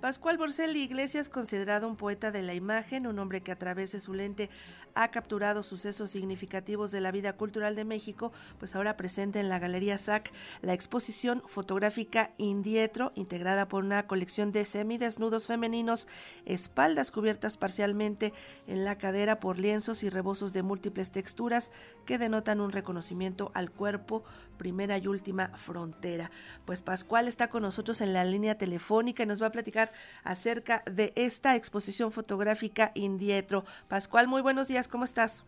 Pascual Borselli Iglesias, considerado un poeta de la imagen, un hombre que a través de su lente ha capturado sucesos significativos de la vida cultural de México, pues ahora presenta en la Galería SAC la exposición fotográfica Indietro, integrada por una colección de semidesnudos femeninos, espaldas cubiertas parcialmente en la cadera por lienzos y rebozos de múltiples texturas que denotan un reconocimiento al cuerpo, primera y última frontera. Pues Pascual está con nosotros en la línea telefónica y nos va a platicar acerca de esta exposición fotográfica Indietro. Pascual, muy buenos días, ¿cómo estás?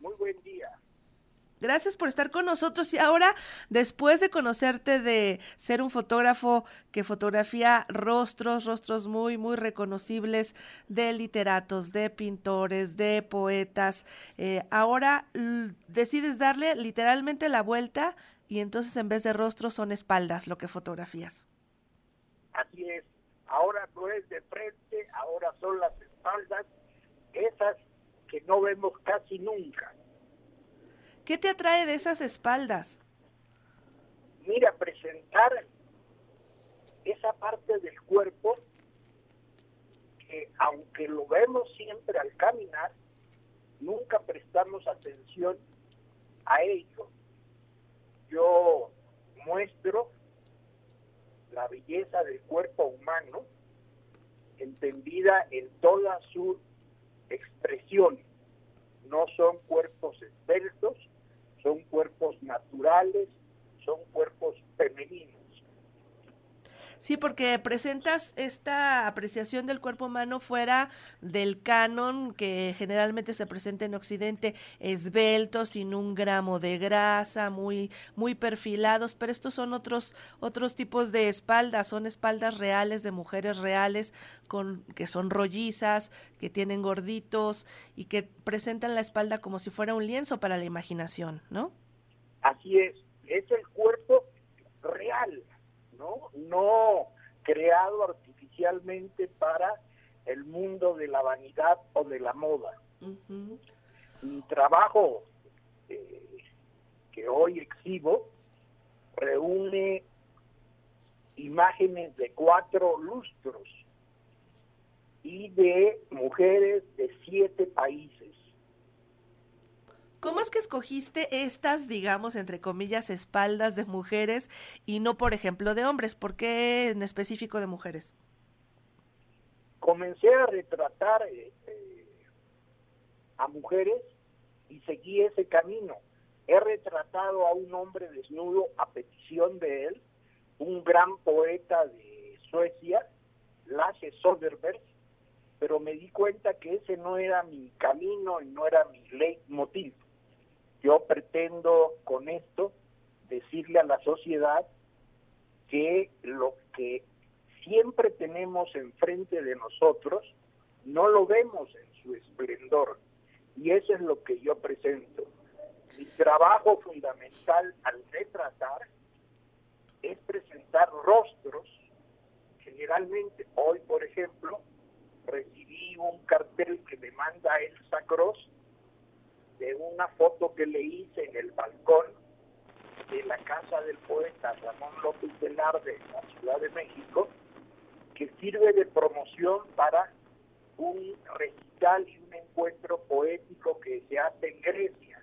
Muy buen día. Gracias por estar con nosotros y ahora, después de conocerte de ser un fotógrafo que fotografía rostros, rostros muy, muy reconocibles de literatos, de pintores, de poetas, eh, ahora decides darle literalmente la vuelta y entonces en vez de rostros son espaldas lo que fotografías. Así es ahora no es de frente, ahora son las espaldas, esas que no vemos casi nunca. ¿Qué te atrae de esas espaldas? Mira, presentar esa parte del cuerpo que aunque lo vemos siempre al caminar, nunca prestamos atención a ello. Yo muestro la belleza del cuerpo humano, entendida en toda su expresión. No son cuerpos esbeltos, son cuerpos naturales, son cuerpos femeninos. Sí, porque presentas esta apreciación del cuerpo humano fuera del canon que generalmente se presenta en Occidente, esbelto, sin un gramo de grasa, muy, muy perfilados, pero estos son otros, otros tipos de espaldas, son espaldas reales de mujeres reales, con, que son rollizas, que tienen gorditos y que presentan la espalda como si fuera un lienzo para la imaginación, ¿no? Así es, el cuerpo real ¿no? No creado artificialmente para el mundo de la vanidad o de la moda. Mi trabajo eh, que hoy exhibo reúne imágenes de cuatro lustros y de mujeres de siete países. ¿Cómo es que escogiste estas, digamos, entre comillas, espaldas de mujeres y no, por ejemplo, de hombres? ¿Por qué en específico de mujeres? Comencé a retratar eh, eh, a mujeres y seguí ese camino. He retratado a un hombre desnudo a petición de él, un gran poeta de Suecia, Lasse Soderberg, pero me di cuenta que ese no era mi camino y no era mi leitmotiv. Yo pretendo con esto decirle a la sociedad que lo que siempre tenemos enfrente de nosotros no lo vemos en su esplendor. Y eso es lo que yo presento. Mi trabajo fundamental al retratar es presentar rostros. Generalmente, hoy, por ejemplo, recibí un cartel que me manda Elsa Cross de una foto que le hice en el balcón de la casa del poeta Ramón López Velarde en la Ciudad de México, que sirve de promoción para un recital y un encuentro poético que se hace en Grecia.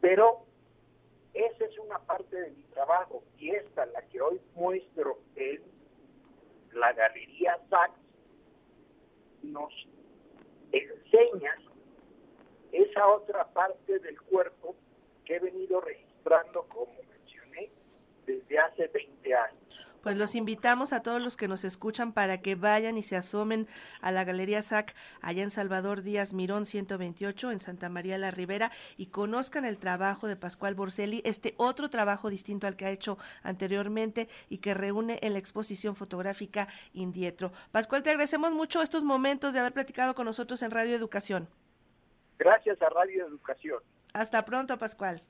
Pero esa es una parte de mi trabajo y esta, la que hoy muestro en la Galería Sachs, nos enseña esa otra parte del cuerpo que he venido registrando, como mencioné, desde hace 20 años. Pues los invitamos a todos los que nos escuchan para que vayan y se asomen a la Galería SAC allá en Salvador Díaz Mirón 128 en Santa María la Ribera y conozcan el trabajo de Pascual Borselli, este otro trabajo distinto al que ha hecho anteriormente y que reúne en la exposición fotográfica Indietro. Pascual, te agradecemos mucho estos momentos de haber platicado con nosotros en Radio Educación. Gracias a Radio Educación. Hasta pronto, Pascual.